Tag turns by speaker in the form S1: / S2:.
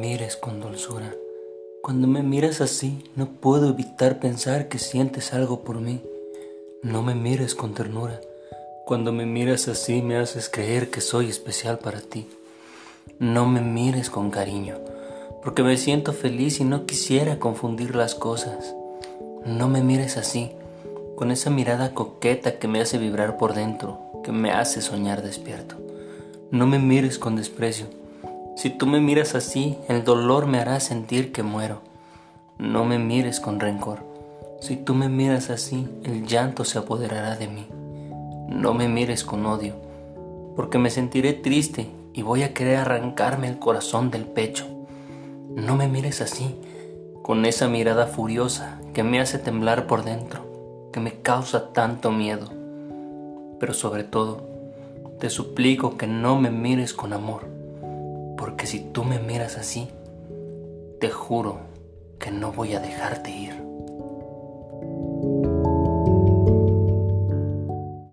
S1: mires con dulzura. Cuando me miras así, no puedo evitar pensar que sientes algo por mí. No me mires con ternura. Cuando me miras así, me haces creer que soy especial para ti. No me mires con cariño, porque me siento feliz y no quisiera confundir las cosas. No me mires así, con esa mirada coqueta que me hace vibrar por dentro, que me hace soñar despierto. No me mires con desprecio. Si tú me miras así, el dolor me hará sentir que muero. No me mires con rencor. Si tú me miras así, el llanto se apoderará de mí. No me mires con odio, porque me sentiré triste y voy a querer arrancarme el corazón del pecho. No me mires así, con esa mirada furiosa que me hace temblar por dentro, que me causa tanto miedo. Pero sobre todo, te suplico que no me mires con amor, porque si tú me miras así, te juro que no voy a dejarte ir.